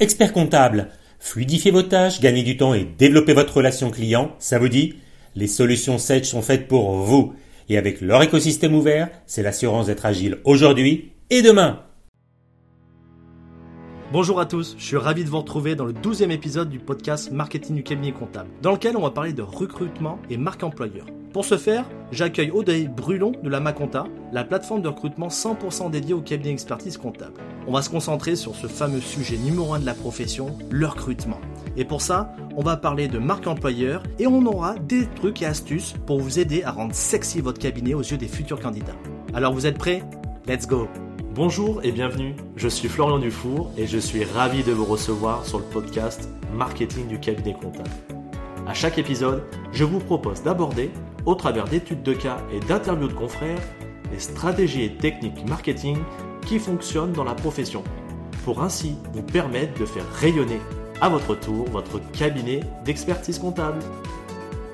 Expert comptable, fluidifiez vos tâches, gagnez du temps et développez votre relation client, ça vous dit? Les solutions Sage sont faites pour vous. Et avec leur écosystème ouvert, c'est l'assurance d'être agile aujourd'hui et demain. Bonjour à tous, je suis ravi de vous retrouver dans le 12e épisode du podcast Marketing du cabinet comptable, dans lequel on va parler de recrutement et marque employeur. Pour ce faire, j'accueille Audrey Brulon de la Maconta, la plateforme de recrutement 100% dédiée au cabinet expertise comptable. On va se concentrer sur ce fameux sujet numéro 1 de la profession, le recrutement. Et pour ça, on va parler de marque employeur et on aura des trucs et astuces pour vous aider à rendre sexy votre cabinet aux yeux des futurs candidats. Alors vous êtes prêts? Let's go Bonjour et bienvenue, je suis Florian Dufour et je suis ravi de vous recevoir sur le podcast Marketing du cabinet comptable. À chaque épisode, je vous propose d'aborder, au travers d'études de cas et d'interviews de confrères, les stratégies et techniques marketing qui fonctionnent dans la profession, pour ainsi vous permettre de faire rayonner à votre tour votre cabinet d'expertise comptable.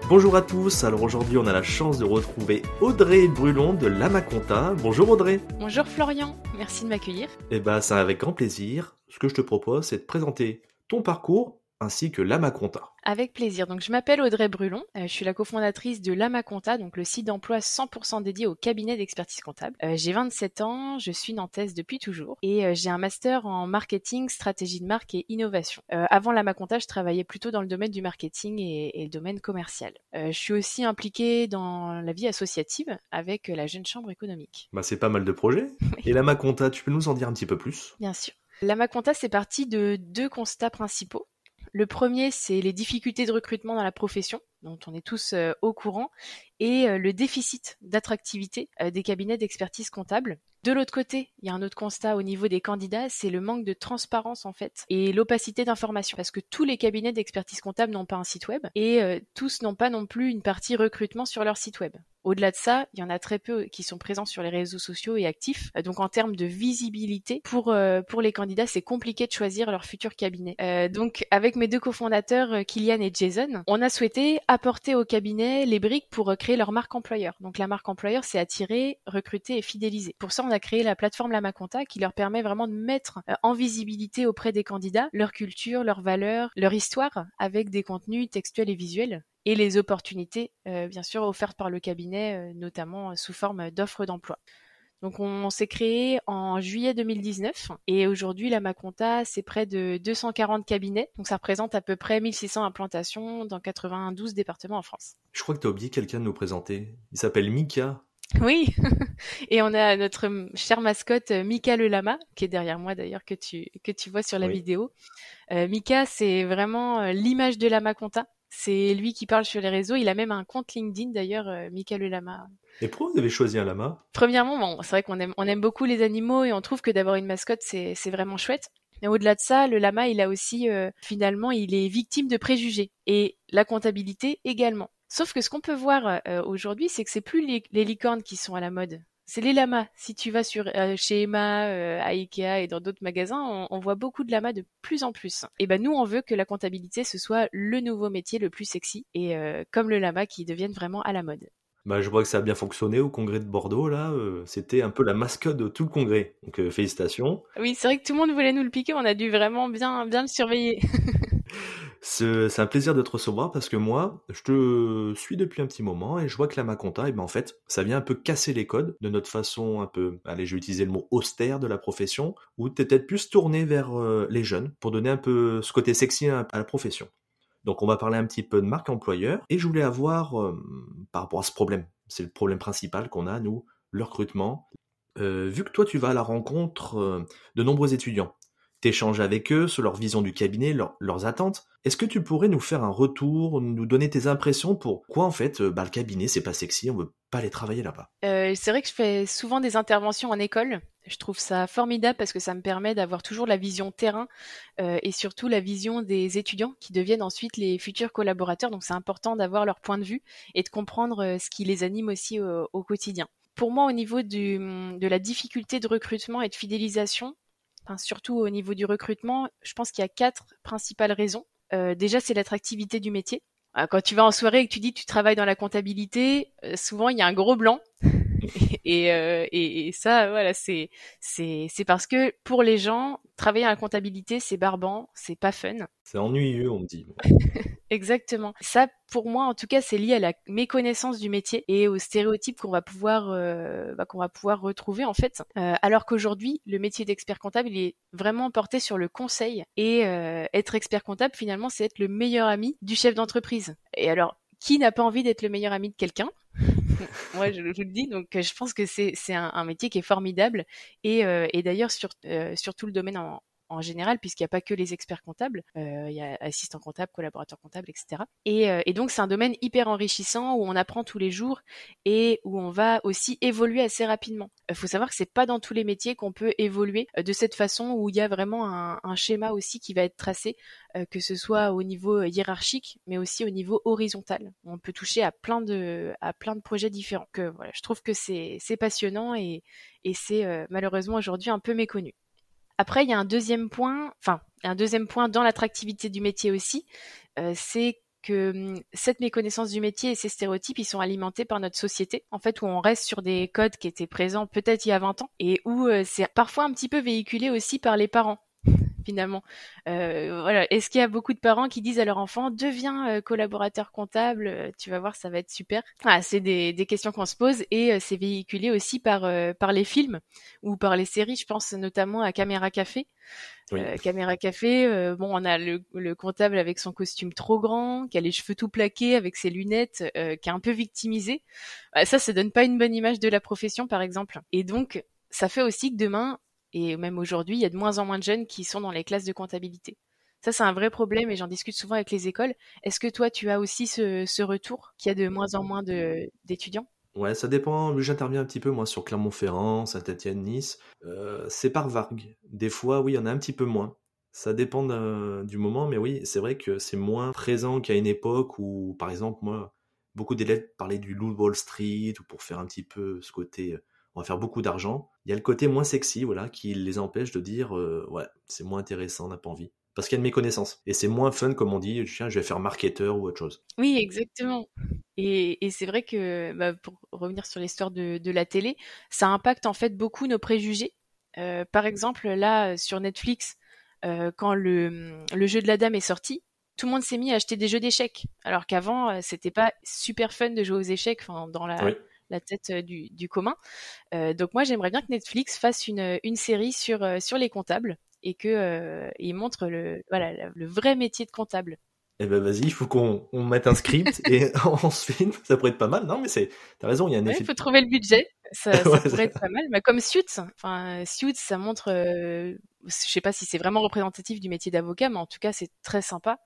Bonjour à tous, alors aujourd'hui on a la chance de retrouver Audrey Brulon de Lamaconta. Bonjour Audrey. Bonjour Florian, merci de m'accueillir. Eh ben c'est avec grand plaisir. Ce que je te propose c'est de présenter ton parcours ainsi que Lamaconta. Avec plaisir. Donc, je m'appelle Audrey Brulon. Euh, je suis la cofondatrice de Lamaconta, donc le site d'emploi 100% dédié au cabinet d'expertise comptable. Euh, j'ai 27 ans, je suis nantaise depuis toujours et euh, j'ai un master en marketing, stratégie de marque et innovation. avant Lamaconta, je travaillais plutôt dans le domaine du marketing et, et le domaine commercial. je suis aussi impliquée dans la vie associative avec la Jeune Chambre économique. Bah, c'est pas mal de projets. Et Lamaconta, tu peux nous en dire un petit peu plus? Bien sûr. Lamaconta, c'est parti de deux constats principaux. Le premier, c'est les difficultés de recrutement dans la profession, dont on est tous euh, au courant, et euh, le déficit d'attractivité euh, des cabinets d'expertise comptable. De l'autre côté, il y a un autre constat au niveau des candidats, c'est le manque de transparence en fait et l'opacité d'information parce que tous les cabinets d'expertise comptable n'ont pas un site web et tous n'ont pas non plus une partie recrutement sur leur site web. Au-delà de ça, il y en a très peu qui sont présents sur les réseaux sociaux et actifs. Euh, donc en termes de visibilité, pour, euh, pour les candidats, c'est compliqué de choisir leur futur cabinet. Euh, donc avec mes deux cofondateurs, Kylian et Jason, on a souhaité apporter au cabinet les briques pour créer leur marque employeur. Donc la marque employeur, c'est attirer, recruter et fidéliser. Pour ça, on a créé la plateforme Lamaconta qui leur permet vraiment de mettre en visibilité auprès des candidats leur culture, leurs valeurs, leur histoire avec des contenus textuels et visuels et les opportunités, euh, bien sûr, offertes par le cabinet, euh, notamment euh, sous forme d'offres d'emploi. Donc on, s'est créé en juillet 2019 et aujourd'hui la Maconta c'est près de 240 cabinets. Donc ça représente à peu près 1600 implantations dans 92 départements en France. Je crois que tu as oublié quelqu'un de nous présenter. Il s'appelle Mika. Oui, et on a notre chère mascotte Mika le lama qui est derrière moi d'ailleurs que tu que tu vois sur la vidéo. Mika c'est vraiment l'image de la Maconta. C'est lui qui parle sur les réseaux. Il a même un compte LinkedIn d'ailleurs, euh, Michael le lama. Et pourquoi vous avez choisi un lama? Premièrement, bon, c'est vrai qu'on aime, on aime beaucoup les animaux et on trouve que d'avoir une mascotte, c'est, c'est vraiment chouette. Mais au-delà de ça, le lama, il a aussi, euh, finalement, il est victime de préjugés. Et la comptabilité également. Sauf que ce qu'on peut voir euh, aujourd'hui, c'est que c'est plus les, licornes qui sont à la mode c'est les lamas. Si tu vas sur euh, chez Emma, euh, à Ikea et dans d'autres magasins, on, voit beaucoup de lamas de plus en plus. Et ben nous, on veut que la comptabilité ce soit le nouveau métier le plus sexy et euh, comme le lama qui devienne vraiment à la mode. Bah, je vois que ça a bien fonctionné au congrès de Bordeaux là. C'était un peu la mascotte de tout le congrès. Donc félicitations. Oui, c'est vrai que tout le monde voulait nous le piquer. On a dû vraiment bien bien le surveiller. C'est un plaisir de te recevoir parce que moi, je te suis depuis un petit moment et je vois que la Maconta, et ben en fait, ça vient un peu casser les codes de notre façon un peu, allez, je vais utiliser le mot austère de la profession, où tu es peut-être plus tourné vers euh, les jeunes pour donner un peu ce côté sexy à, la profession. Donc on va parler un petit peu de marque employeur et je voulais avoir, euh, par rapport à ce problème, c'est le problème principal qu'on a, nous, le recrutement. Euh, vu que toi tu vas à la rencontre de nombreux étudiants, t'échanges avec eux sur leur vision du cabinet, leurs attentes. Est-ce que tu pourrais nous faire un retour, nous donner tes impressions pour quoi en fait euh, bah, le cabinet c'est pas sexy, on veut pas aller travailler là-bas? Euh, C'est vrai que je fais souvent des interventions en école. Je trouve ça formidable parce que ça me permet d'avoir toujours la vision terrain euh, et surtout la vision des étudiants qui deviennent ensuite les futurs collaborateurs. Donc c'est important d'avoir leur point de vue et de comprendre ce qui les anime aussi au, quotidien. Pour moi, au niveau de la difficulté de recrutement et de fidélisation, surtout au niveau du recrutement, je pense qu'il y a quatre principales raisons. Euh, déjà, c'est l'attractivité du métier. Euh, quand tu vas en soirée et que tu dis que tu travailles dans la comptabilité, euh, souvent il y a un gros blanc. et, euh, et, et, ça, voilà, c'est c'est c'est parce que pour les gens, travailler à la comptabilité, c'est barbant, c'est pas fun. C'est ennuyeux, on me dit. Exactement. Ça, pour moi, en tout cas, c'est lié à la méconnaissance du métier et aux stéréotypes qu'on va pouvoir euh, bah, qu'on va pouvoir retrouver en fait. Euh, alors qu'aujourd'hui, le métier d'expert comptable, il est vraiment porté sur le conseil et euh, être expert comptable, finalement, c'est être le meilleur ami du chef d'entreprise. Et alors, qui n'a pas envie d'être le meilleur ami de quelqu'un? Moi, je, je, le dis, donc je pense que c'est un, métier qui est formidable. Et, euh, d'ailleurs, sur, euh, sur tout le domaine en, en général, puisqu'il n'y a pas que les experts comptables, euh, il y a assistants comptables, collaborateurs comptables, etc. Et, euh, et donc c'est un domaine hyper enrichissant où on apprend tous les jours et où on va aussi évoluer assez rapidement. Il faut savoir que c'est pas dans tous les métiers qu'on peut évoluer euh, de cette façon où il y a vraiment un, schéma aussi qui va être tracé, euh, que ce soit au niveau hiérarchique, mais aussi au niveau horizontal. On peut toucher à plein de projets différents. Que voilà, je trouve que c'est passionnant et c'est euh, malheureusement aujourd'hui un peu méconnu. Après, il y a un deuxième point, enfin, un deuxième point dans l'attractivité du métier aussi, euh, c'est que hum, cette méconnaissance du métier et ces stéréotypes, ils sont alimentés par notre société, en fait, où on reste sur des codes qui étaient présents peut-être il y a 20 ans, et où euh, c'est parfois un petit peu véhiculé aussi par les parents finalement. Euh, voilà. Est-ce qu'il y a beaucoup de parents qui disent à leur enfant deviens euh, collaborateur comptable, euh, tu vas voir, ça va être super. Ah, c'est des, des, questions qu'on se pose et euh, c'est véhiculé aussi par euh, par les films ou par les séries. Je pense notamment à Caméra Café. Oui. Caméra Café, bon, on a le, le, comptable avec son costume trop grand, qui a les cheveux tout plaqués, avec ses lunettes, qui est un peu victimisé. Bah, ça, ça donne pas une bonne image de la profession, par exemple. Et donc, ça fait aussi que demain, et même aujourd'hui, il y a de moins en moins de jeunes qui sont dans les classes de comptabilité. Ça, c'est un vrai problème et j'en discute souvent avec les écoles. Est-ce que toi, tu as aussi ce, retour qu'il y a de moins en moins d'étudiants? Ouais, ça dépend. J'interviens un petit peu, moi, sur Clermont-Ferrand, Saint-Etienne, Nice. Euh, c'est par vague. Des fois, oui, il y en a un petit peu moins. Ça dépend du moment, mais oui, c'est vrai que c'est moins présent qu'à une époque où, par exemple, moi, beaucoup d'élèves parlaient du loup Wall Street ou pour faire un petit peu ce côté on va faire beaucoup d'argent. Il y a le côté moins sexy, voilà, qui les empêche de dire, euh, ouais, c'est moins intéressant, on n'a pas envie. Parce qu'il y a une méconnaissance. Et c'est moins fun, comme on dit, tiens, je vais faire marketeur ou autre chose. Oui, exactement. Et, et c'est vrai que, bah, pour revenir sur l'histoire de, de, la télé, ça impacte en fait beaucoup nos préjugés. Euh, par exemple, là, sur Netflix, euh, quand le, le jeu de la dame est sorti, tout le monde s'est mis à acheter des jeux d'échecs. Alors qu'avant, c'était pas super fun de jouer aux échecs, enfin, dans la, oui la tête du, du commun. Euh, donc moi j'aimerais bien que Netflix fasse une, une série sur, sur les comptables et que euh, il montre le voilà le vrai métier de comptable. Eh ben vas-y, il faut qu'on on mette un script et on se filme. Ça pourrait être pas mal. Non mais c'est t'as raison, il y a un effet. Il faut trouver le budget. Ça, ça ouais, pourrait être pas mal. Mais comme Suits, enfin Suits, ça montre. Euh, je sais pas si c'est vraiment représentatif du métier d'avocat, mais en tout cas c'est très sympa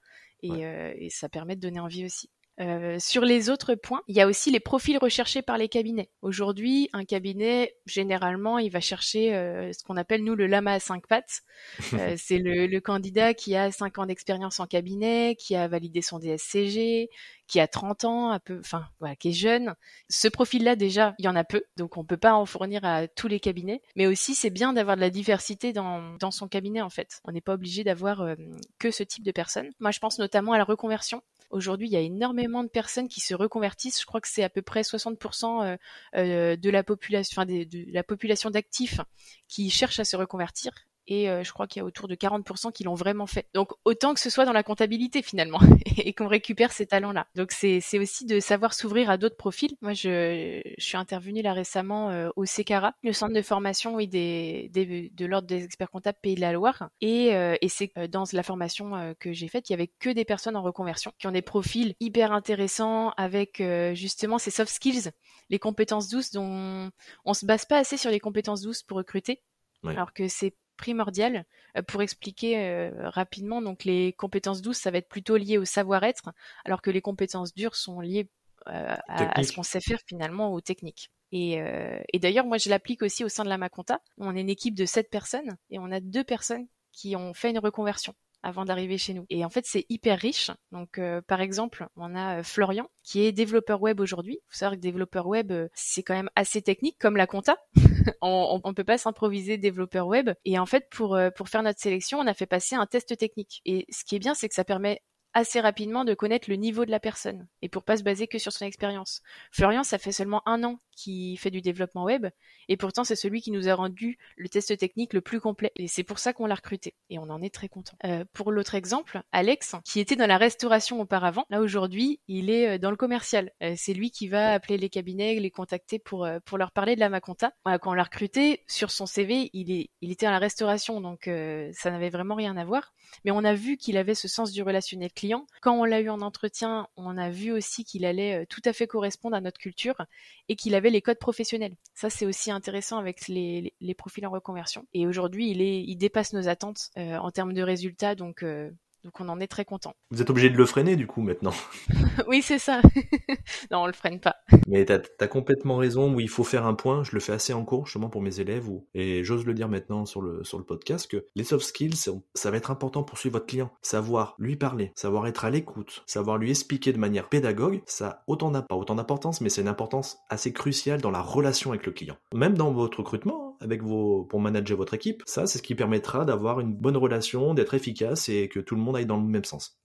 et, ouais. euh, et ça permet de donner envie aussi. Euh, sur les autres points, il y a aussi les profils recherchés par les cabinets. Aujourd'hui, un cabinet, généralement, il va chercher euh, ce qu'on appelle, nous, le lama à cinq pattes. Euh, c'est le, le, candidat qui a cinq ans d'expérience en cabinet, qui a validé son DSCG, qui a 30 ans, un peu, enfin, voilà, qui est jeune. Ce profil-là, déjà, il y en a peu, donc on peut pas en fournir à tous les cabinets. Mais aussi, c'est bien d'avoir de la diversité dans, dans son cabinet, en fait. On n'est pas obligé d'avoir euh, que ce type de personnes. Moi, je pense notamment à la reconversion. Aujourd'hui, il y a énormément de personnes qui se reconvertissent. Je crois que c'est à peu près 60% euh, euh, de la population, enfin, de, de la population d'actifs qui cherchent à se reconvertir et euh, je crois qu'il y a autour de 40% qui l'ont vraiment fait. Donc autant que ce soit dans la comptabilité finalement et qu'on récupère ces talents-là. Donc c'est aussi de savoir s'ouvrir à d'autres profils. Moi je, je suis intervenue là récemment euh, au CECARA, le centre de formation oui, des, des de l'ordre des experts comptables Pays de la Loire et, euh, et c'est dans la formation euh, que j'ai faite, il y avait que des personnes en reconversion qui ont des profils hyper intéressants avec justement ces soft skills, les compétences douces dont on se base pas assez sur les compétences douces pour recruter. Oui. Alors que c'est primordial euh, pour expliquer euh, rapidement. Donc les compétences douces, ça va être plutôt lié au savoir-être, alors que les compétences dures sont liées euh, à, à, ce qu'on sait faire finalement aux techniques. Et, euh, et d'ailleurs, moi, je l'applique aussi au sein de la Maconta. On est une équipe de sept personnes et on a deux personnes qui ont fait une reconversion avant d'arriver chez nous. Et en fait, c'est hyper riche. Donc, euh, par exemple, on a euh, Florian qui est développeur web aujourd'hui. Faut savoir que développeur web, euh, c'est quand même assez technique, comme la compta. on, on peut pas s'improviser développeur web. Et en fait, pour pour faire notre sélection, on a fait passer un test technique. Et ce qui est bien, c'est que ça permet assez rapidement de connaître le niveau de la personne et pour pas se baser que sur son expérience. Florian, ça fait seulement un an qui fait du développement web, et pourtant c'est celui qui nous a rendu le test technique le plus complet. Et c'est pour ça qu'on l'a recruté, et on en est très content. Euh, pour l'autre exemple, Alex, qui était dans la restauration auparavant, là aujourd'hui, il est euh, dans le commercial. Euh, c'est lui qui va appeler les cabinets, les contacter pour pour leur parler de la Maconta. Quand on l'a recruté, sur son CV, il est il était à la restauration, donc ça n'avait vraiment rien à voir. Mais on a vu qu'il avait ce sens du relationnel client. Quand on l'a eu en entretien, on a vu aussi qu'il allait tout à fait correspondre à notre culture et qu'il avait les codes professionnels. Ça, c'est aussi intéressant avec les, profils en reconversion. Et aujourd'hui, il, il dépasse nos attentes euh, en termes de résultats, donc euh, donc on en est très content. Vous êtes obligé de le freiner du coup maintenant. oui, c'est ça. non, on le freine pas. Mais tu as, complètement raison, où il faut faire un point, je le fais assez en cours justement pour mes élèves, et j'ose le dire maintenant sur le, sur le podcast, que les soft skills, ça va être important pour suivre votre client. Savoir lui parler, savoir être à l'écoute, savoir lui expliquer de manière pédagogue, ça autant n'a pas autant d'importance, mais c'est une importance assez cruciale dans la relation avec le client. Même dans votre recrutement, avec vos, pour manager votre équipe, ça c'est ce qui permettra d'avoir une bonne relation, d'être efficace et que tout le monde aille dans le même sens.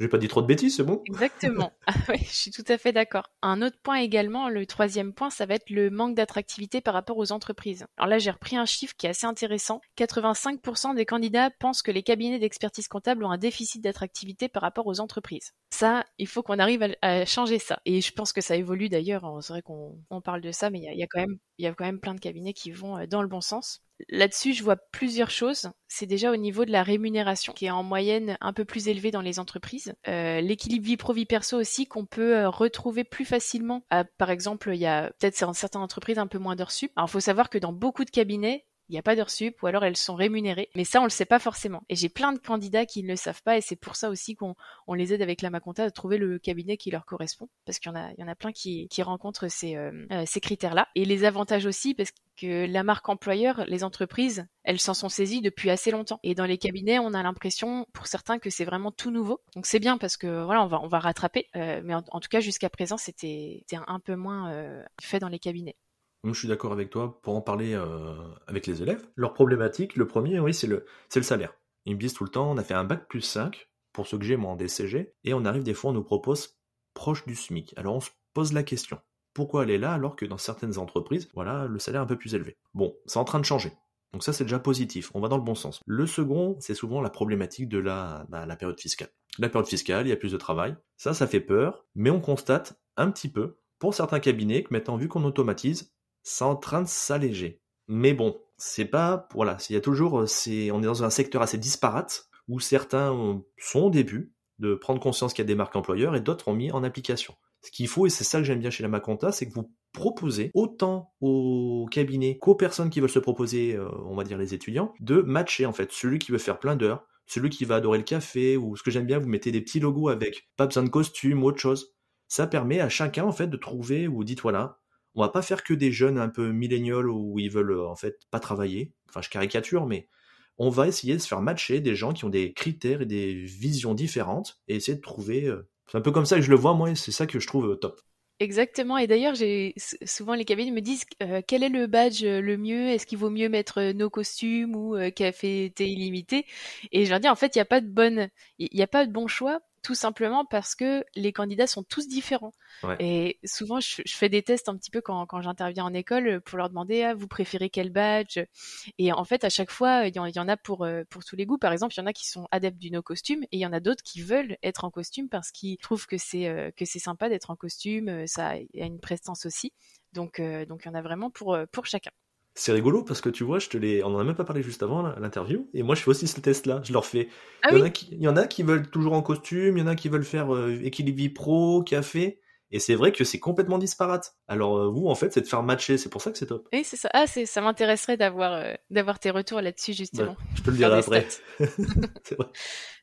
J'ai pas dit trop de bêtises, c'est bon? Exactement. Ah je suis tout à fait d'accord. Un autre point également, le troisième point, ça va être le manque d'attractivité par rapport aux entreprises. Alors là, j'ai repris un chiffre qui est assez intéressant. 85% des candidats pensent que les cabinets d'expertise comptable ont un déficit d'attractivité par rapport aux entreprises. Ça, il faut qu'on arrive à, changer ça. Et je pense que ça évolue d'ailleurs. C'est vrai qu'on parle de ça, mais il y a, quand même, il y a quand même plein de cabinets qui vont euh, dans le bon sens. Là-dessus, je vois plusieurs choses. C'est déjà au niveau de la rémunération, qui est en moyenne un peu plus élevée dans les entreprises. Euh, l'équilibre vie pro-vie perso aussi, qu'on peut euh, retrouver plus facilement. Par exemple, il y a peut-être certaines entreprises un peu moins d'heures sup. Alors, il faut savoir que dans beaucoup de cabinets, il n'y a pas d'heures sup ou alors elles sont rémunérées. Mais ça, on le sait pas forcément. Et j'ai plein de candidats qui ne le savent pas et c'est pour ça aussi qu'on les aide avec la Maconta à trouver le cabinet qui leur correspond parce qu'il y en a, y en a plein qui, qui rencontrent ces, euh, euh, ces critères-là. Et les avantages aussi parce que la marque employeur, les entreprises, elles s'en sont saisies depuis assez longtemps. Et dans les cabinets, on a l'impression, pour certains, que c'est vraiment tout nouveau. Donc c'est bien parce que voilà, on va, on va rattraper. Euh, mais en, tout cas, jusqu'à présent, c'était un peu moins fait dans les cabinets je suis d'accord avec toi pour en parler euh, avec les élèves. Leur problématique, le premier, oui, c'est le, salaire. Ils me disent tout le temps, on a fait un bac plus 5 pour ce que j'ai moi en DCG, et on arrive des fois, on nous propose proche du SMIC. Alors on se pose la question, pourquoi aller là alors que dans certaines entreprises, voilà, le salaire est un peu plus élevé? Bon, c'est en train de changer. Donc ça, c'est déjà positif, on va dans le bon sens. Le second, c'est souvent la problématique de la, bah, la période fiscale. La période fiscale, il y a plus de travail. Ça, ça fait peur, mais on constate un petit peu, pour certains cabinets, que maintenant, vu qu'on automatise, c'est en train de s'alléger. Mais bon, c'est pas, voilà, il y a toujours, c'est, on est dans un secteur assez disparate où certains sont au début de prendre conscience qu'il y a des marques employeurs et d'autres ont mis en application. Ce qu'il faut, et c'est ça que j'aime bien chez la Maconta, c'est que vous proposez autant aux cabinets qu'aux personnes qui veulent se proposer, euh, on va dire les étudiants, de matcher en fait celui qui veut faire plein d'heures, celui qui va adorer le café, ou ce que j'aime bien, vous mettez des petits logos avec pas besoin de costume autre chose. Ça permet à chacun en fait de trouver, ou dites voilà, on va pas faire que des jeunes un peu milléniaux où ils veulent euh, en fait pas travailler. Enfin, je caricature, mais on va essayer de se faire matcher des gens qui ont des critères et des visions différentes et essayer de trouver. Euh, c'est un peu comme ça que je le vois moi, c'est ça que je trouve euh, top. Exactement. Et d'ailleurs, j'ai souvent les cabines me disent quel est le badge le mieux? Est-ce qu'il vaut mieux mettre nos costumes ou café thé illimité? Et je leur dis en fait, il n'y a pas de bonne, il n'y a pas de bon choix tout simplement parce que les candidats sont tous différents. Et souvent, je, fais des tests un petit peu quand, j'interviens en école pour leur demander ah, vous préférez quel badge? Et en fait, à chaque fois, il y, en, a pour, euh, pour tous les goûts. Par exemple, il y en a qui sont adeptes du no costume et il y en a d'autres qui veulent être en costume parce qu'ils trouvent que c'est euh, que c'est sympa d'être en costume. Euh, ça a une prestance aussi. Donc, donc il y en a vraiment pour, pour chacun. C'est rigolo parce que tu vois, je te l'ai, on en a même pas parlé juste avant l'interview, et moi je fais aussi ce test-là. Je leur fais. Ah il, y en a qui, il y en a qui veulent toujours en costume, il y en a qui veulent faire euh, équilibre vie pro, café. Et c'est vrai que c'est complètement disparate. Alors euh, vous, en fait, c'est de faire matcher. C'est pour ça que c'est top. Oui, c'est ça. Ah, c'est, ça m'intéresserait d'avoir euh, d'avoir tes retours là-dessus justement. je te le dirai après. vrai.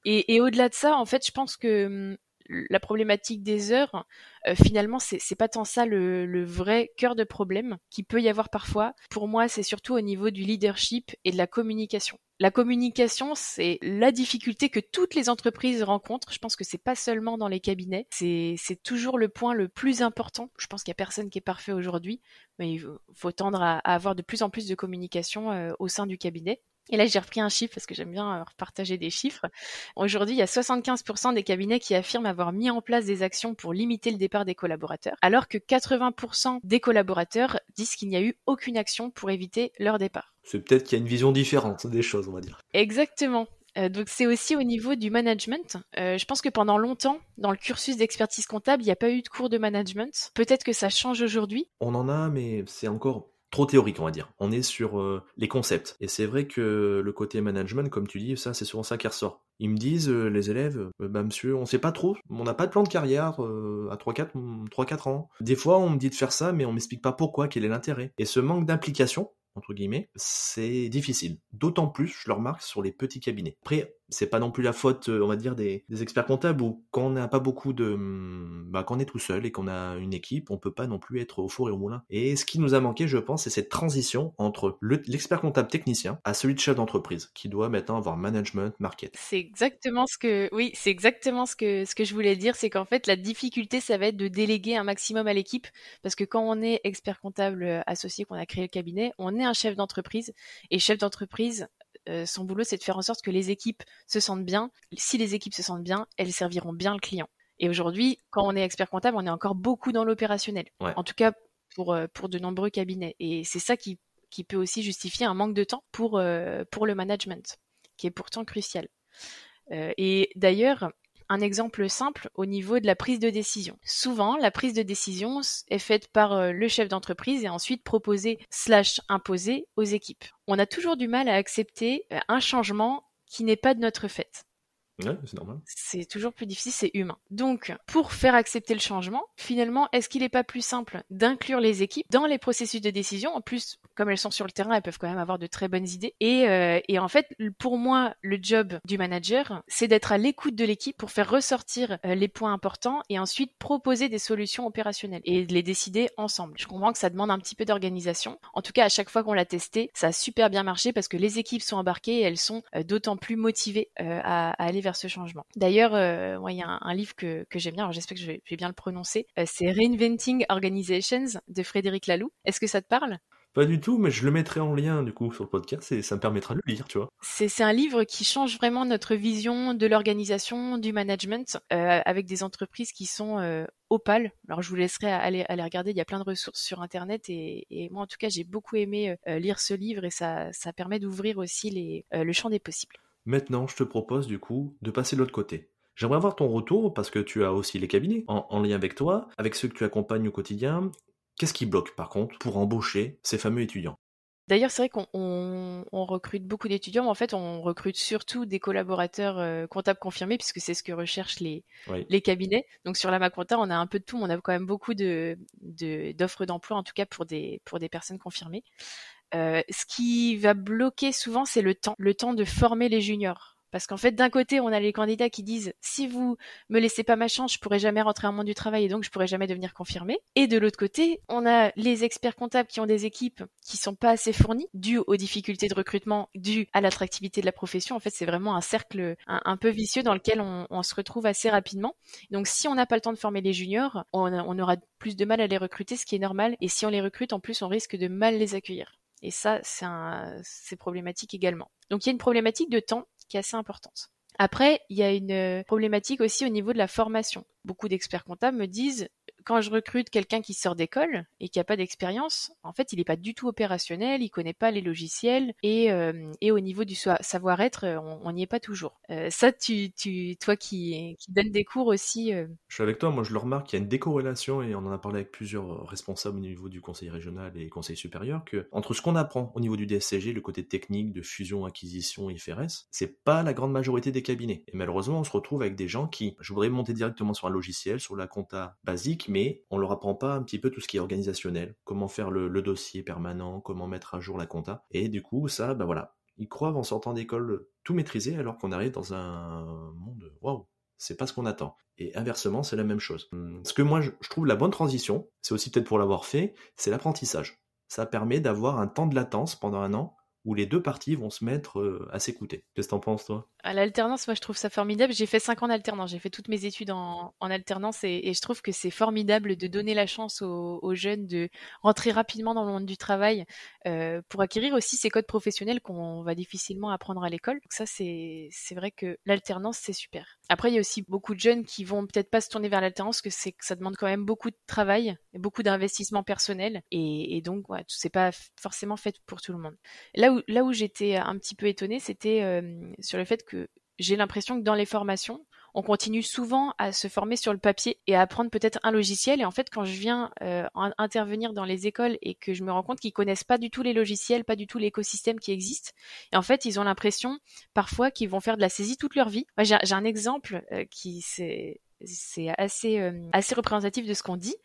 Et, et au-delà de ça, en fait, je pense que hum, la problématique des heures, euh, finalement, c'est pas tant ça le, vrai cœur de problème qui peut y avoir parfois. Pour moi, c'est surtout au niveau du leadership et de la communication. La communication, c'est la difficulté que toutes les entreprises rencontrent. Je pense que c'est pas seulement dans les cabinets. C'est toujours le point le plus important. Je pense qu'il y a personne qui est parfait aujourd'hui, mais il faut tendre à, avoir de plus en plus de communication euh, au sein du cabinet. Et là, j'ai repris un chiffre parce que j'aime bien partager des chiffres. Aujourd'hui, il y a 75% des cabinets qui affirment avoir mis en place des actions pour limiter le départ des collaborateurs, alors que 80% des collaborateurs disent qu'il n'y a eu aucune action pour éviter leur départ. C'est peut-être qu'il y a une vision différente des choses, on va dire. Exactement. Euh, donc c'est aussi au niveau du management. Euh, je pense que pendant longtemps, dans le cursus d'expertise comptable, il n'y a pas eu de cours de management. Peut-être que ça change aujourd'hui. On en a, mais c'est encore trop théorique, on va dire. On est sur euh, les concepts. Et c'est vrai que le côté management, comme tu dis, ça, c'est souvent ça qui ressort. Ils me disent, les élèves, bah monsieur, on sait pas trop, on n'a pas de plan de carrière à 3-4 ans. Des fois, on me dit de faire ça, mais on m'explique pas pourquoi, quel est l'intérêt. Et ce manque d'implication, entre guillemets, c'est difficile. D'autant plus, je le remarque, sur les petits cabinets. C'est pas non plus la faute, euh, on va dire, des, experts comptables ou quand on n'a pas beaucoup de, hum, bah, quand on est tout seul et qu'on a une équipe, on peut pas non plus être au four et au moulin. Et ce qui nous a manqué, je pense, c'est cette transition entre l'expert comptable technicien à celui de chef d'entreprise, qui doit maintenant avoir management, market. C'est exactement ce que, oui, c'est exactement ce que, ce que je voulais dire, c'est qu'en fait, la difficulté, ça va être de déléguer un maximum à l'équipe, parce que quand on est expert comptable euh, associé, qu'on a créé le cabinet, on est un chef d'entreprise, et chef d'entreprise, euh, son boulot, c'est de faire en sorte que les équipes se sentent bien. Si les équipes se sentent bien, elles serviront bien le client. Et aujourd'hui, quand on est expert comptable, on est encore beaucoup dans l'opérationnel. En tout cas, pour, euh, pour de nombreux cabinets. Et c'est ça qui, qui peut aussi justifier un manque de temps pour, euh, pour le management, qui est pourtant crucial. et d'ailleurs, un exemple simple au niveau de la prise de décision. Souvent, la prise de décision est faite par euh, le chef d'entreprise et ensuite proposée slash imposée aux équipes. On a toujours du mal à accepter euh, un changement qui n'est pas de notre fait c'est normal. C'est toujours plus difficile, c'est humain. Donc, pour faire accepter le changement, finalement, est-ce qu'il n'est pas plus simple d'inclure les équipes dans les processus de décision? En plus, comme elles sont sur le terrain, elles peuvent quand même avoir de très bonnes idées. Et, euh, en fait, pour moi, le job du manager, c'est d'être à l'écoute de l'équipe pour faire ressortir euh, les points importants et ensuite proposer des solutions opérationnelles et les décider ensemble. Je comprends que ça demande un petit peu d'organisation. En tout cas, à chaque fois qu'on l'a testé, ça a super bien marché parce que les équipes sont embarquées et elles sont euh, d'autant plus motivées à, aller vers ce changement. D'ailleurs, il y a un, livre que, j'aime bien, alors j'espère que je vais, bien le prononcer, c'est Reinventing Organizations de Frédéric Laloux. Est-ce que ça te parle? Pas du tout, mais je le mettrai en lien du coup sur le podcast et ça me permettra de le lire, tu vois. C'est un livre qui change vraiment notre vision de l'organisation, du management, euh, avec des entreprises qui sont euh, opales. Alors je vous laisserai aller, aller regarder, il y a plein de ressources sur Internet et, moi en tout cas j'ai beaucoup aimé lire ce livre et ça, ça permet d'ouvrir aussi les, le champ des possibles. Maintenant, je te propose du coup de passer de l'autre côté. J'aimerais avoir ton retour parce que tu as aussi les cabinets en, lien avec toi, avec ceux que tu accompagnes au quotidien. Qu'est-ce qui bloque par contre pour embaucher ces fameux étudiants? D'ailleurs, c'est vrai qu'on recrute beaucoup d'étudiants, mais en fait, on recrute surtout des collaborateurs euh, comptables confirmés, puisque c'est ce que recherchent les, les cabinets. Donc sur la Maconta, on a un peu de tout, on a quand même beaucoup de d'offres d'emploi, en tout cas pour des, pour des personnes confirmées. Euh, ce qui va bloquer souvent, c'est le temps, le temps de former les juniors. Parce qu'en fait, d'un côté, on a les candidats qui disent si vous me laissez pas ma chance, je pourrai jamais rentrer en monde du travail et donc je pourrai jamais devenir confirmé. Et de l'autre côté, on a les experts comptables qui ont des équipes qui sont pas assez fournies, dues aux difficultés de recrutement, dues à l'attractivité de la profession. En fait, c'est vraiment un cercle un, peu vicieux dans lequel on, se retrouve assez rapidement. Donc, si on n'a pas le temps de former les juniors, on, on aura plus de mal à les recruter, ce qui est normal. Et si on les recrute, en plus, on risque de mal les accueillir. Et ça, c'est problématique également. Donc il y a une problématique de temps qui est assez importante. Après, il y a une euh, problématique aussi au niveau de la formation. Beaucoup d'experts comptables me disent quand je recrute quelqu'un qui sort d'école et qui a pas d'expérience, en fait, il n'est pas du tout opérationnel, il connaît pas les logiciels et, euh, et au niveau du savoir-être, euh, on n'y est pas toujours. Euh, ça, tu, tu, toi qui, qui donne des cours aussi. Je suis avec toi, moi je le remarque, il y a une décorrélation et on en a parlé avec plusieurs responsables au niveau du conseil régional et conseil supérieur que entre ce qu'on apprend au niveau du DSCG, le côté technique de fusion, acquisition, IFRS, c'est pas la grande majorité des cabinets. Et malheureusement, on se retrouve avec des gens qui, je voudrais monter directement sur un logiciel, sur la compta basique, mais mais on leur apprend pas un petit peu tout ce qui est organisationnel, comment faire le, dossier permanent, comment mettre à jour la compta. Et du coup, ça, bah voilà, ils croient en sortant d'école tout maîtriser alors qu'on arrive dans un monde waouh, c'est pas ce qu'on attend. Et inversement, c'est la même chose. Hum, ce que moi je trouve la bonne transition, c'est aussi peut-être pour l'avoir fait, c'est l'apprentissage. Ça permet d'avoir un temps de latence pendant un an où les deux parties vont se mettre euh, à s'écouter. Qu'est-ce que t'en penses, toi? À l'alternance, moi, je trouve ça formidable. J'ai fait cinq ans d'alternance. J'ai fait toutes mes études en, alternance et, je trouve que c'est formidable de donner la chance aux, jeunes de rentrer rapidement dans le monde du travail euh, pour acquérir aussi ces codes professionnels qu'on va difficilement apprendre à l'école. Donc ça, c'est vrai que l'alternance, c'est super. Après, il y a aussi beaucoup de jeunes qui vont peut-être pas se tourner vers l'alternance, que ça demande quand même beaucoup de travail, beaucoup d'investissement personnel, et, donc ouais, c'est pas forcément fait pour tout le monde. Là où là où j'étais un petit peu étonnée, c'était euh, sur le fait que j'ai l'impression que dans les formations, on continue souvent à se former sur le papier et à apprendre peut-être un logiciel. Et en fait, quand je viens euh, intervenir dans les écoles et que je me rends compte qu'ils connaissent pas du tout les logiciels, pas du tout l'écosystème qui existe, et en fait, ils ont l'impression parfois qu'ils vont faire de la saisie toute leur vie. j'ai un exemple euh, qui c'est c'est assez euh, assez représentatif de ce qu'on dit.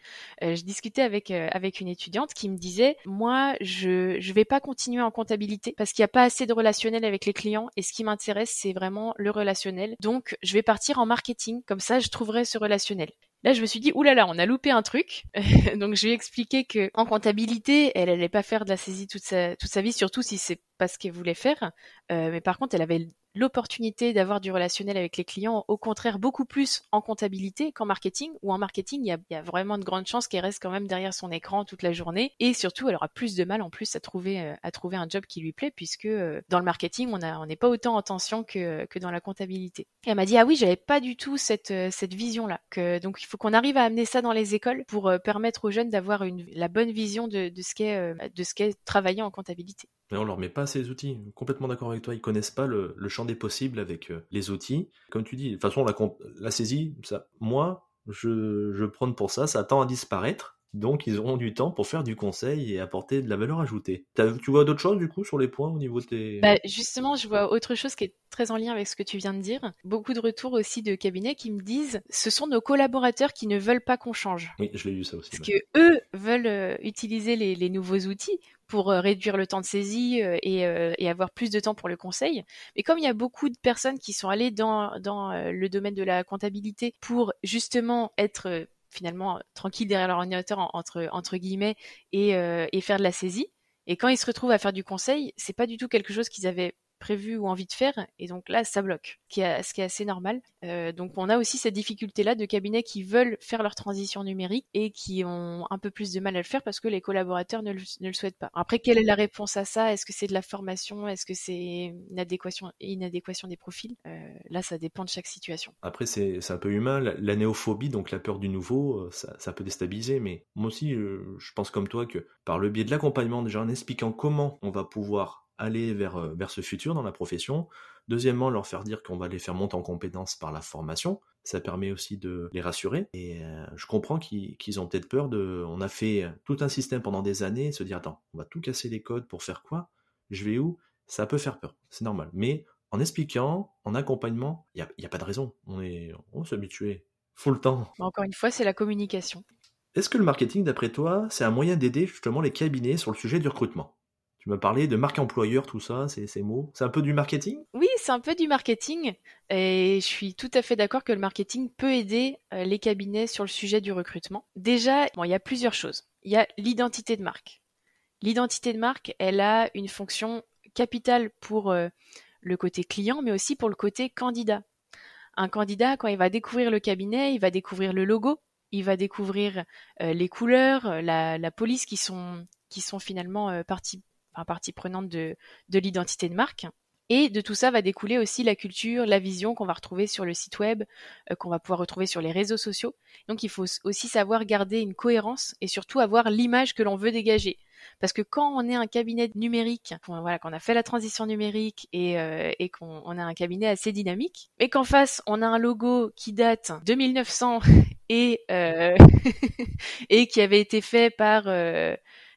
Euh, je discutais avec euh, avec une étudiante qui me disait moi je je vais pas continuer en comptabilité parce qu'il n'y a pas assez de relationnel avec les clients et ce qui m'intéresse c'est vraiment le relationnel. Donc je vais partir en marketing comme ça je trouverai ce relationnel. Là, je me suis dit, oulala, on a loupé un truc. Donc, je lui ai expliqué que en comptabilité, elle allait pas faire de la saisie toute sa, toute sa vie, surtout si c'est pas ce qu'elle voulait faire. mais par contre, elle avait l'opportunité d'avoir du relationnel avec les clients, au contraire beaucoup plus en comptabilité qu'en marketing, ou en marketing, il y a, vraiment de grandes chances qu'elle reste quand même derrière son écran toute la journée, et surtout, elle aura plus de mal en plus à trouver, euh, à trouver un job qui lui plaît, puisque euh, dans le marketing, on on n'est pas autant en tension que, dans la comptabilité. Et elle m'a dit, ah oui, j'avais pas du tout cette, euh, cette vision-là, donc il faut qu'on arrive à amener ça dans les écoles pour permettre aux jeunes d'avoir la bonne vision de, de ce qu'est, de ce qu'est travailler en comptabilité. Mais on leur met pas ces outils. Complètement d'accord avec toi. Ils connaissent pas le, champ des possibles avec euh, les outils. Comme tu dis, de toute façon, la, la saisie, ça, moi, je, je prends pour ça, ça tend à disparaître. Donc, ils auront du temps pour faire du conseil et apporter de la valeur ajoutée. tu vois d'autres choses, du coup, sur les points au niveau de tes... Bah, justement, je vois autre chose qui est très en lien avec ce que tu viens de dire. Beaucoup de retours aussi de cabinets qui me disent ce sont nos collaborateurs qui ne veulent pas qu'on change. Oui, je l'ai vu ça aussi. Parce que eux veulent euh, utiliser les, les, nouveaux outils pour euh, réduire le temps de saisie euh, et, et, avoir plus de temps pour le conseil. Mais comme il y a beaucoup de personnes qui sont allées dans, le domaine de la comptabilité pour justement être finalement tranquille derrière leur ordinateur entre guillemets et, euh, et faire de la saisie. Et quand ils se retrouvent à faire du conseil, c'est pas du tout quelque chose qu'ils avaient prévu ou envie de faire, et donc là, ça bloque, ce qui est assez normal. Euh, donc on a aussi cette difficulté-là de cabinets qui veulent faire leur transition numérique et qui ont un peu plus de mal à le faire parce que les collaborateurs ne le, souhaitent pas. Après, quelle est la réponse à ça? Est-ce que c'est de la formation? Est-ce que c'est une adéquation, inadéquation des profils? Euh, Là, ça dépend de chaque situation. Après, c'est un peu humain. La, néophobie, donc la peur du nouveau, euh, ça, ça peut déstabiliser, mais moi aussi, je pense comme toi que par le biais de l'accompagnement, déjà en expliquant comment on va pouvoir aller vers, euh, vers ce futur dans la profession. Deuxièmement, leur faire dire qu'on va les faire monter en compétences par la formation. Ça permet aussi de les rassurer. Et euh, je comprends qu'ils ont peut-être peur de... On a fait tout un système pendant des années, se dire, attends, on va tout casser les codes pour faire quoi? Je vais où? Ça peut faire peur, c'est normal. Mais en expliquant, en accompagnement, il n'y a, a, pas de raison. On est on. Faut le temps. Encore une fois, c'est la communication. Est-ce que le marketing, d'après toi, c'est un moyen d'aider justement les cabinets sur le sujet du recrutement? Tu m'as parlé de marque employeur, tout ça, ces, mots. C'est un peu du marketing? Oui, c'est un peu du marketing. Et je suis tout à fait d'accord que le marketing peut aider euh, les cabinets sur le sujet du recrutement. Déjà, bon, il y a plusieurs choses. Il y a l'identité de marque. L'identité de marque, elle a une fonction capitale pour euh, le côté client, mais aussi pour le côté candidat. Un candidat, quand il va découvrir le cabinet, il va découvrir le logo, il va découvrir euh, les couleurs, la, la, police qui sont qui sont finalement partie partie prenante de, de l'identité de marque. Et de tout ça va découler aussi la culture, la vision qu'on va retrouver sur le site web, euh, qu'on va pouvoir retrouver sur les réseaux sociaux. Donc il faut aussi savoir garder une cohérence et surtout avoir l'image que l'on veut dégager. Parce que quand on est un cabinet numérique, qu'on a fait la transition numérique et, euh, qu'on a un cabinet assez dynamique, et qu'en face on a un logo qui date de 1900 et euh, et qui avait été fait par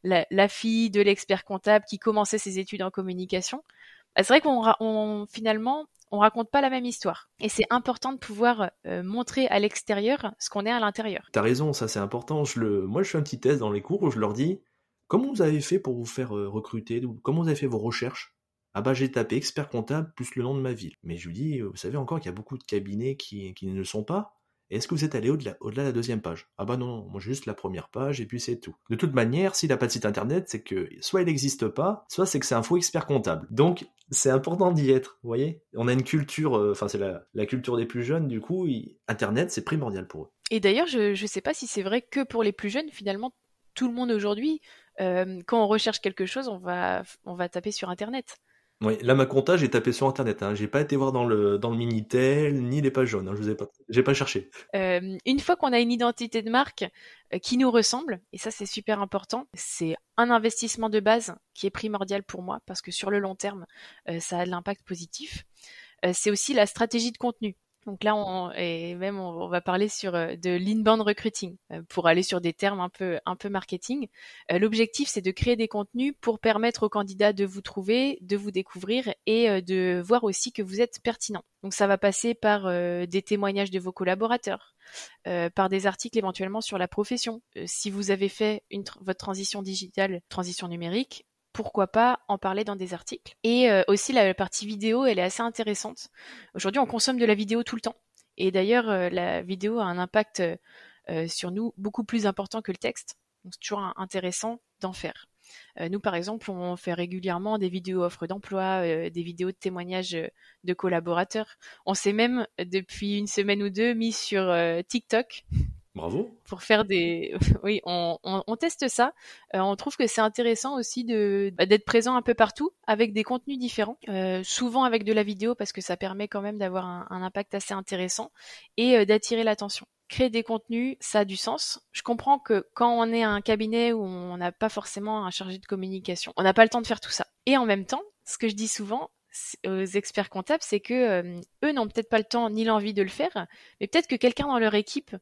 la, fille de l'expert comptable qui commençait ses études en communication. Bah, c'est vrai qu'on finalement on raconte pas la même histoire. Et c'est important de pouvoir euh, montrer à l'extérieur ce qu'on est à l'intérieur. T'as raison, ça c'est important. Moi je fais un petit test dans les cours où je leur dis comment vous avez fait pour vous faire euh, recruter, comment vous avez fait vos recherches? Ah bah j'ai tapé expert comptable plus le nom de ma ville. Mais je lui dis, vous savez encore qu'il y a beaucoup de cabinets qui, qui ne le sont pas. Est-ce que vous êtes allé au-delà, de la deuxième page? Ah bah non, juste la première page et puis c'est tout. De toute manière, s'il n'a pas de site internet, c'est que soit il n'existe pas, soit c'est que c'est un faux expert comptable. Donc c'est important d'y être, vous voyez? On a une culture, euh, enfin c'est la, culture des plus jeunes, du coup, Internet, c'est primordial pour eux. Et d'ailleurs, je ne sais pas si c'est vrai que pour les plus jeunes, finalement, tout le monde aujourd'hui, euh, quand on recherche quelque chose, on va, on va taper sur Internet. Là ma compta, j'ai tapé sur internet. Hein. J'ai pas été voir dans le dans le minitel ni les pages jaunes. Hein. Je vous ai pas, pas cherché. Euh, une fois qu'on a une identité de marque euh, qui nous ressemble, et ça c'est super important, c'est un investissement de base qui est primordial pour moi parce que sur le long terme, euh, ça a de l'impact positif. c'est aussi la stratégie de contenu. Donc là, on, et même on, va parler sur euh, de l'inbound recruiting euh, pour aller sur des termes un peu un peu marketing. Euh, l'objectif, c'est de créer des contenus pour permettre aux candidats de vous trouver, de vous découvrir et de voir aussi que vous êtes pertinent. Donc ça va passer par des témoignages de vos collaborateurs, par des articles éventuellement sur la profession. si vous avez fait votre transition digitale, transition numérique, pourquoi pas en parler dans des articles. Et euh, aussi la partie vidéo, elle est assez intéressante. Aujourd'hui, on consomme de la vidéo tout le temps. Et d'ailleurs, euh, la vidéo a un impact euh, sur nous beaucoup plus important que le texte. Donc c'est toujours intéressant d'en faire. nous, par exemple, on fait régulièrement des vidéos offres d'emploi, des vidéos de témoignages de collaborateurs. On s'est même, depuis une semaine ou deux, mis sur TikTok Bravo. Pour faire des, oui, on, on, teste ça. Euh, on trouve que c'est intéressant aussi de bah, d'être présent un peu partout avec des contenus différents, euh, souvent avec de la vidéo parce que ça permet quand même d'avoir un, un, impact assez intéressant et euh, d'attirer l'attention. Créer des contenus, ça a du sens. Je comprends que quand on est un cabinet où on n'a pas forcément un chargé de communication, on n'a pas le temps de faire tout ça. Et en même temps, ce que je dis souvent, aux experts comptables, c'est que eux n'ont peut-être pas le temps ni l'envie de le faire, mais peut-être que quelqu'un dans leur équipe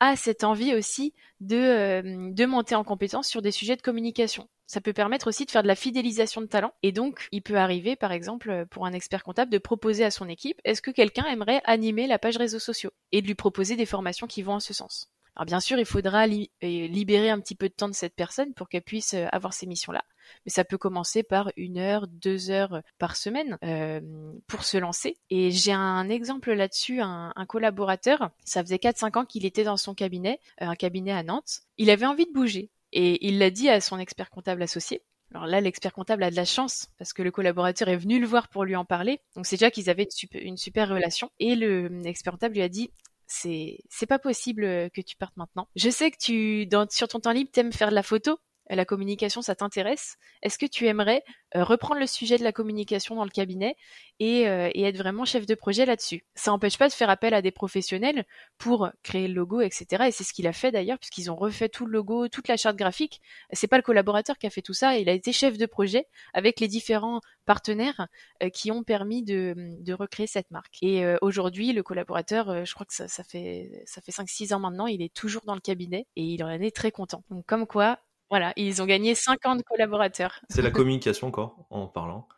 a cette envie aussi de, euh, de monter en compétence sur des sujets de communication. Ça peut permettre aussi de faire de la fidélisation de talent. Et donc, il peut arriver, par exemple, pour un expert comptable, de proposer à son équipe, est-ce que quelqu'un aimerait animer la page réseaux sociaux Et de lui proposer des formations qui vont en ce sens? Alors bien sûr, il faudra euh, libérer un petit peu de temps de cette personne pour qu'elle puisse euh, avoir ces missions-là. Mais ça peut commencer par une heure, deux heures par semaine euh, pour se lancer. Et j'ai un exemple là-dessus, un, collaborateur, ça faisait 4-5 ans qu'il était dans son cabinet, un cabinet à Nantes. Il avait envie de bouger. Et il l'a dit à son expert comptable associé. Alors là, l'expert comptable a de la chance parce que le collaborateur est venu le voir pour lui en parler. Donc c'est déjà qu'ils avaient une super, relation. Et le expert comptable lui a dit c'est pas possible euh, que tu partes maintenant. Je sais que tu dans sur ton temps libre t'aimes faire de la photo, la communication, ça t'intéresse? Est-ce que tu aimerais euh, reprendre le sujet de la communication dans le cabinet euh, et, être vraiment chef de projet là-dessus? Ça n'empêche pas de faire appel à des professionnels pour créer le logo, etc. Et c'est ce qu'il a fait d'ailleurs, puisqu'ils ont refait tout le logo, toute la charte graphique. C'est pas le collaborateur qui a fait tout ça, il a été chef de projet avec les différents partenaires euh, qui ont permis de, recréer cette marque. Et aujourd'hui, le collaborateur, je crois que ça, ça fait ça fait 5-6 ans maintenant, il est toujours dans le cabinet et il en est très content. Donc comme quoi, voilà, ils ont gagné 50 collaborateurs. C'est la communication encore, en parlant.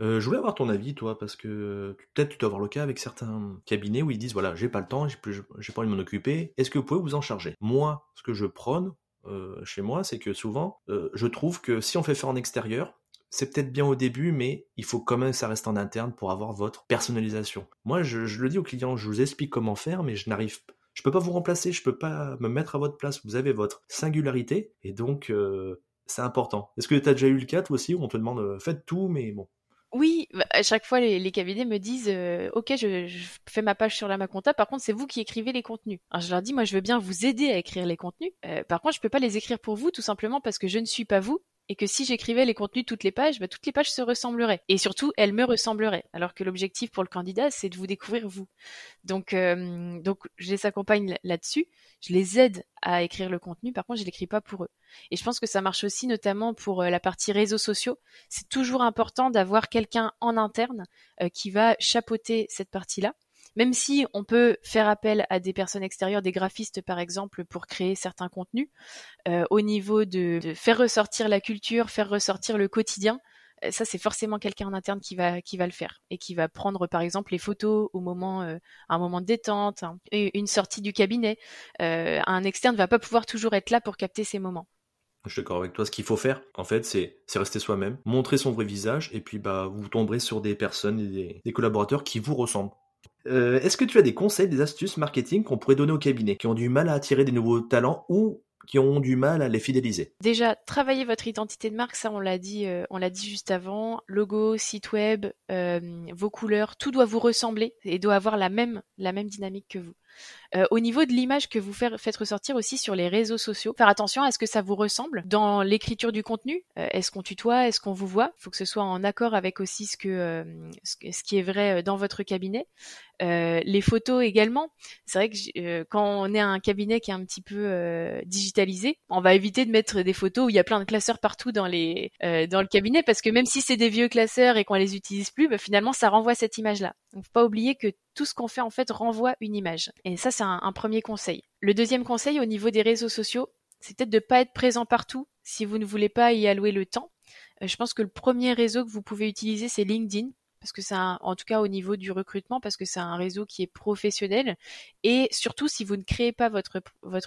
Euh, je voulais avoir ton avis, toi, parce que peut-être tu dois avoir le cas avec certains cabinets où ils disent voilà, j'ai pas le temps, j'ai, pas envie de m'en occuper. Est-ce que vous pouvez vous en charger? Moi, ce que je prône euh, chez moi, c'est que souvent, euh, je trouve que si on fait faire en extérieur, c'est peut-être bien au début, mais il faut quand même que ça reste en interne pour avoir votre personnalisation. Moi, je, je le dis aux clients, je vous explique comment faire, mais je n'arrive pas je peux pas vous remplacer, je peux pas me mettre à votre place. Vous avez votre singularité et donc euh, c'est important. Est-ce que tu as déjà eu le cas toi aussi où on te demande euh, faites tout, mais bon. Oui, bah, à chaque fois les, cabinets me disent euh, ok je, fais ma page sur la Maconta, par contre c'est vous qui écrivez les contenus. Je leur dis moi je veux bien vous aider à écrire les contenus, par contre je peux pas les écrire pour vous tout simplement parce que je ne suis pas vous et que si j'écrivais les contenus toutes les pages, bah, toutes les pages se ressembleraient. Et surtout, elles me ressembleraient. Alors que l'objectif pour le candidat, c'est de vous découvrir vous. Donc, euh, donc je les accompagne là-dessus. Je les aide à écrire le contenu. Par contre, je l'écris pas pour eux. Et je pense que ça marche aussi notamment pour euh, la partie réseaux sociaux. C'est toujours important d'avoir quelqu'un en interne euh, qui va chapeauter cette partie-là même si on peut faire appel à des personnes extérieures, des graphistes par exemple, pour créer certains contenus, euh, au niveau de, faire ressortir la culture, faire ressortir le quotidien, euh, ça c'est forcément quelqu'un en interne qui va qui va le faire et qui va prendre par exemple les photos au moment euh, un moment de détente, une sortie du cabinet. un externe ne va pas pouvoir toujours être là pour capter ces moments. Je suis d'accord avec toi. Ce qu'il faut faire, en fait, c'est rester soi-même, montrer son vrai visage, et puis bah vous tomberez sur des personnes, des, des collaborateurs qui vous ressemblent. Euh, est-ce que tu as des conseils, des astuces marketing qu'on pourrait donner au cabinet, qui ont du mal à attirer des nouveaux talents ou qui ont du mal à les fidéliser? Déjà, travailler votre identité de marque, ça on l'a dit, euh, on l'a dit juste avant. Logo, site web, euh, vos couleurs, tout doit vous ressembler et doit avoir la même dynamique que vous. Euh, au niveau de l'image que vous faites ressortir aussi sur les réseaux sociaux, faire attention à ce que ça vous ressemble dans l'écriture du contenu. Euh, est-ce qu'on tutoie Est-ce qu'on vous voit? Il faut que ce soit en accord avec aussi ce que euh, ce qui est vrai dans votre cabinet. les photos également. C'est vrai que quand on est un cabinet qui est un petit peu digitalisé, on va éviter de mettre des photos où il y a plein de classeurs partout dans les dans le cabinet parce que même si c'est des vieux classeurs et qu'on les utilise plus, bah, finalement ça renvoie cette image-là. Donc faut pas oublier que tout ce qu'on fait en fait renvoie une image. Et ça c'est un, premier conseil. Le deuxième conseil au niveau des réseaux sociaux, c'est peut-être de ne pas être présent partout si vous ne voulez pas y allouer le temps. Euh, je pense que le premier réseau que vous pouvez utiliser, c'est LinkedIn parce que c'est en tout cas au niveau du recrutement, parce que c'est un réseau qui est professionnel. Et surtout, si vous ne créez pas votre,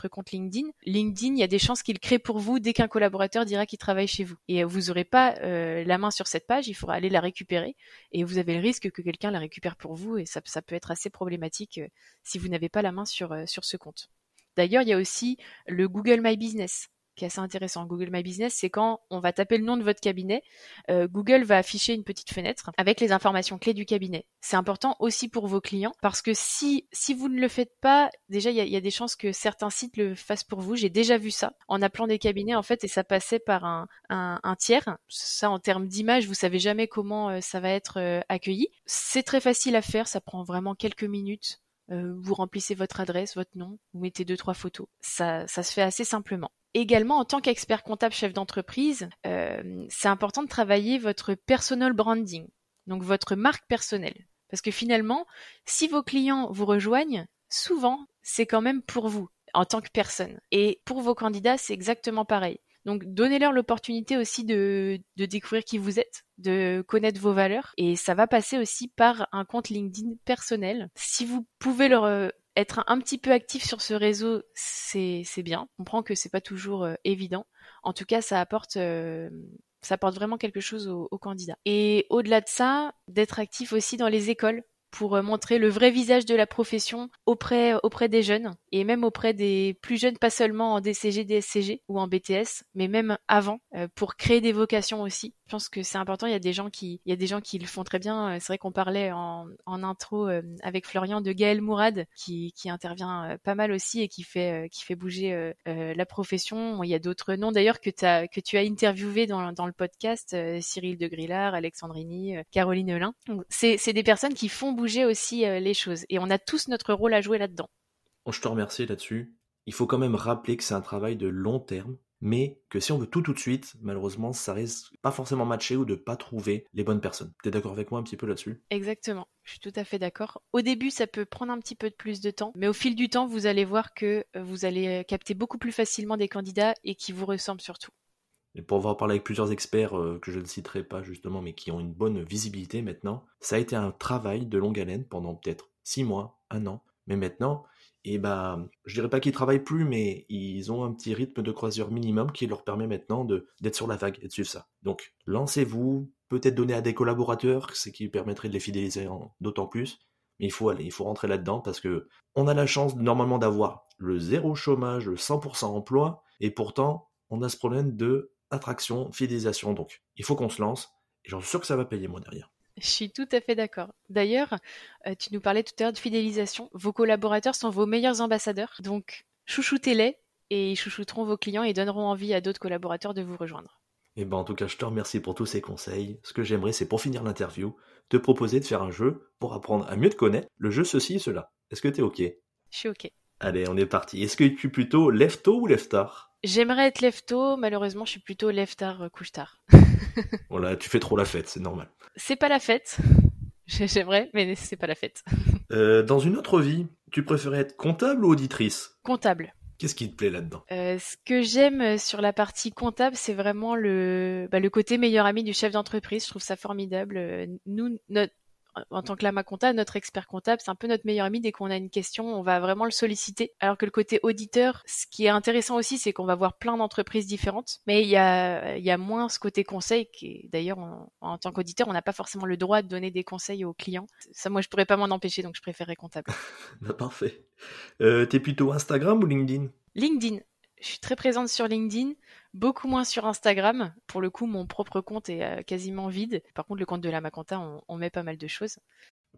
compte LinkedIn, LinkedIn, il y a des chances qu'il crée pour vous dès qu'un collaborateur dira qu'il travaille chez vous. Et vous n'aurez pas euh, la main sur cette page, il faudra aller la récupérer. Et vous avez le risque que quelqu'un la récupère pour vous, et ça, peut être assez problématique euh, si vous n'avez pas la main euh, sur ce compte. D'ailleurs, il y a aussi le Google My Business qui est assez intéressant. Google My Business, c'est quand on va taper le nom de votre cabinet, euh, Google va afficher une petite fenêtre avec les informations clés du cabinet. C'est important aussi pour vos clients parce que si si vous ne le faites pas, déjà il y a, des chances que certains sites le fassent pour vous. J'ai déjà vu ça en appelant des cabinets en fait et ça passait par un, un, tiers. Ça en termes d'image, vous savez jamais comment euh, ça va être euh, accueilli. C'est très facile à faire, ça prend vraiment quelques minutes. vous remplissez votre adresse, votre nom, vous mettez deux trois photos. Ça, ça se fait assez simplement. Également, en tant qu'expert comptable chef d'entreprise, euh, c'est important de travailler votre personal branding, donc votre marque personnelle. Parce que finalement, si vos clients vous rejoignent, souvent, c'est quand même pour vous, en tant que personne. Et pour vos candidats, c'est exactement pareil. Donc donnez-leur l'opportunité aussi de, de, découvrir qui vous êtes, de connaître vos valeurs. Et ça va passer aussi par un compte LinkedIn personnel. Si vous pouvez leur euh, être un petit peu actif sur ce réseau, c'est bien. On comprend que c'est pas toujours euh, évident. En tout cas, ça apporte euh, ça apporte vraiment quelque chose aux, candidats. Et au-delà de ça, d'être actif aussi dans les écoles pour euh, montrer le vrai visage de la profession auprès, des jeunes et même auprès des plus jeunes, pas seulement en DCG, DSCG ou en BTS, mais même avant, pour créer des vocations aussi. Je pense que c'est important. Il y a des gens qui, il y a des gens qui le font très bien. Euh, c'est vrai qu'on parlait en, intro avec Florian de Gaël Mourad, qui, intervient pas mal aussi et qui fait, qui fait bouger la profession. Il y a d'autres noms d'ailleurs que, que tu as interviewé dans, dans le podcast, Cyril de Grillard, Alexandrini, Caroline Lin. C'est des personnes qui font bouger aussi euh, les choses. Et on a tous notre rôle à jouer là-dedans. Je te remercie là-dessus. Il faut quand même rappeler que c'est un travail de long terme, mais que si on veut tout tout de suite, malheureusement, ça risque pas forcément matcher ou de pas trouver les bonnes personnes. Tu es d'accord avec moi un petit peu là-dessus? Exactement, je suis tout à fait d'accord. Au début, ça peut prendre un petit peu de plus de temps, mais au fil du temps, vous allez voir que euh, vous allez euh, capter beaucoup plus facilement des candidats et qui vous ressemblent surtout. Et pour avoir parlé avec plusieurs experts euh, que je ne citerai pas justement, mais qui ont une bonne visibilité maintenant, ça a été un travail de longue haleine pendant peut-être six mois, un an. Mais maintenant, et ben, je dirais pas qu'ils travaillent plus, mais ils ont un petit rythme de croisière minimum qui leur permet maintenant d'être sur la vague et de suivre ça. Donc, lancez-vous, peut-être donner à des collaborateurs, ce qui permettrait de les fidéliser d'autant plus. Mais il faut aller, il faut rentrer là-dedans parce que on a la chance normalement d'avoir le zéro chômage, le 100% emploi, et pourtant on a ce problème de attraction, fidélisation. Donc, il faut qu'on se lance. Et j'en suis sûr que ça va payer, moi, derrière. Je suis tout à fait d'accord. D'ailleurs, euh, tu nous parlais tout à l'heure de fidélisation. Vos collaborateurs sont vos meilleurs ambassadeurs. Donc, chouchoutez-les et ils chouchouteront vos clients et donneront envie à d'autres collaborateurs de vous rejoindre. Et eh ben, en tout cas, je te remercie pour tous ces conseils. Ce que j'aimerais, c'est pour finir l'interview, te proposer de faire un jeu pour apprendre à mieux te connaître. Le jeu ceci et cela. Est-ce que tu es OK? Je suis OK. Allez, on est parti. Est-ce que tu es plutôt lève tôt ou lève tard J'aimerais être lève tôt, malheureusement, je suis plutôt lève tard, euh, couche tard. voilà, tu fais trop la fête, c'est normal. C'est pas la fête. J'aimerais, mais c'est pas la fête. Euh, dans une autre vie, tu préférais être comptable ou auditrice? Comptable. Qu'est-ce qui te plaît là-dedans? Euh, Ce que j'aime sur la partie comptable, c'est vraiment le, bah, le côté meilleur ami du chef d'entreprise. Je trouve ça formidable. Nous, notre, en tant que lama comptable, notre expert comptable, c'est un peu notre meilleur ami. Dès qu'on a une question, on va vraiment le solliciter. Alors que le côté auditeur, ce qui est intéressant aussi, c'est qu'on va voir plein d'entreprises différentes. Mais il y a, il y a moins ce côté conseil qui, d'ailleurs, en, tant qu'auditeur, on n'a pas forcément le droit de donner des conseils aux clients. Ça, moi, je pourrais pas m'en empêcher, donc je préférerais comptable. bah, parfait. Euh, T'es plutôt Instagram ou LinkedIn? LinkedIn. Je suis très présente sur LinkedIn, beaucoup moins sur Instagram. Pour le coup, mon propre compte est euh, quasiment vide. Par contre, le compte de la Maconta, on, met pas mal de choses.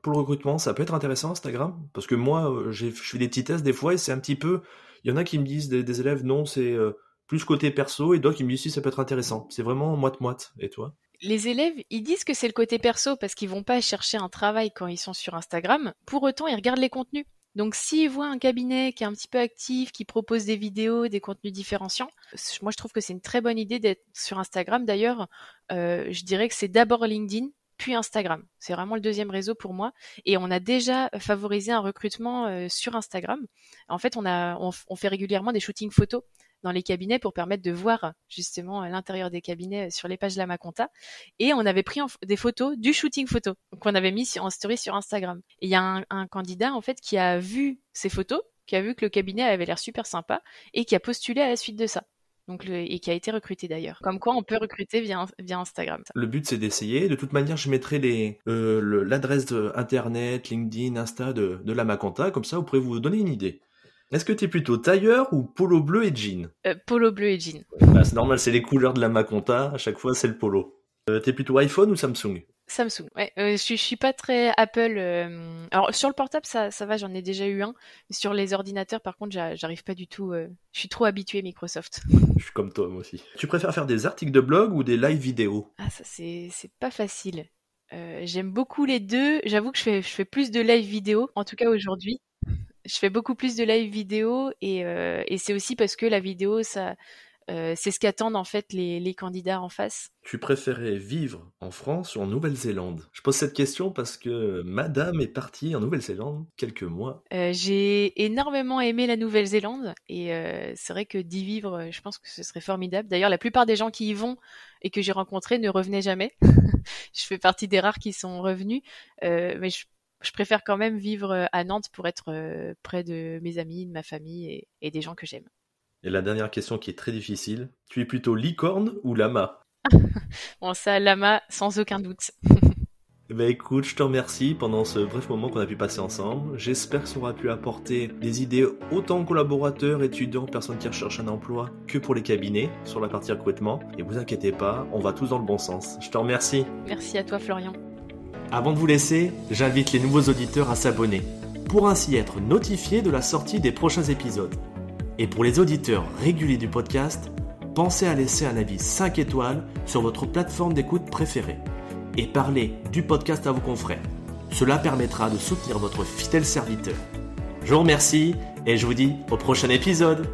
Pour le recrutement, ça peut être intéressant Instagram Parce que moi, euh, je fais des petits tests des fois et c'est un petit peu... Il y en a qui me disent, des, élèves, non, c'est euh, plus côté perso, et d'autres qui me disent, si, ça peut être intéressant. C'est vraiment moite-moite. Et toi? Les élèves, ils disent que c'est le côté perso parce qu'ils vont pas chercher un travail quand ils sont sur Instagram. Pour autant, ils regardent les contenus. Donc s'ils voient un cabinet qui est un petit peu actif, qui propose des vidéos, des contenus différenciants, moi je trouve que c'est une très bonne idée d'être sur Instagram. D'ailleurs, euh, je dirais que c'est d'abord LinkedIn, puis Instagram. C'est vraiment le deuxième réseau pour moi. Et on a déjà favorisé un recrutement euh, sur Instagram. En fait, on, a, on fait régulièrement des shootings photos dans les cabinets pour permettre de voir justement l'intérieur des cabinets sur les pages de la Maconta. Et on avait pris des photos du shooting photo qu'on avait mis en story sur Instagram. Et il y a un, candidat en fait qui a vu ces photos, qui a vu que le cabinet avait l'air super sympa et qui a postulé à la suite de ça. Donc et qui a été recruté d'ailleurs. Comme quoi, on peut recruter via, Instagram. Le but, c'est d'essayer. De toute manière, je mettrai euh, l'adresse internet, LinkedIn, Insta de, de la Maconta. Comme ça, vous pourrez vous donner une idée. Est-ce que tu es plutôt tailleur ou polo bleu et jean? Euh, Polo bleu et jean. Bah, c'est normal, c'est les couleurs de la Maconta, à chaque fois c'est le polo. Euh, t'es plutôt iPhone ou Samsung? Samsung, ouais. Euh, je, suis pas très Apple. Alors sur le portable, ça, ça va, j'en ai déjà eu un. Sur les ordinateurs, par contre, j'arrive pas du tout. Je suis trop habitué Microsoft. je suis comme toi, moi aussi. Tu préfères faire des articles de blog ou des live vidéo? Ah, ça c'est pas facile. J'aime beaucoup les deux. J'avoue que je fais, je fais plus de live vidéo, en tout cas aujourd'hui je fais beaucoup plus de live vidéo et, euh, et c'est aussi parce que la vidéo, ça, euh, c'est ce qu'attendent en fait les, les, candidats en face. Tu préférais vivre en France ou en Nouvelle-Zélande? Je pose cette question parce que Madame est partie en Nouvelle-Zélande quelques mois. Euh, j'ai énormément aimé la Nouvelle-Zélande et euh, c'est vrai que d'y vivre, je pense que ce serait formidable. D'ailleurs, la plupart des gens qui y vont et que j'ai rencontrés ne revenaient jamais. je fais partie des rares qui sont revenus, mais je je préfère quand même vivre euh, à Nantes pour être euh, près de mes amis, de ma famille et, des gens que j'aime. Et la dernière question qui est très difficile, tu es plutôt licorne ou lama? Bon ça, lama, sans aucun doute. Ben écoute, je te remercie pendant ce bref moment qu'on a pu passer ensemble. J'espère que ça aura pu apporter des idées autant aux collaborateurs, étudiants, personnes qui recherchent un emploi que pour les cabinets sur la partie recrutement. Et vous inquiétez pas, on va tous dans le bon sens. Je te remercie. Merci à toi Florian. Avant de vous laisser, j'invite les nouveaux auditeurs à s'abonner pour ainsi être notifiés de la sortie des prochains épisodes. Et pour les auditeurs réguliers du podcast, pensez à laisser un avis 5 étoiles sur votre plateforme d'écoute préférée et parlez du podcast à vos confrères. Cela permettra de soutenir votre fidèle serviteur. Je vous remercie et je vous dis au prochain épisode.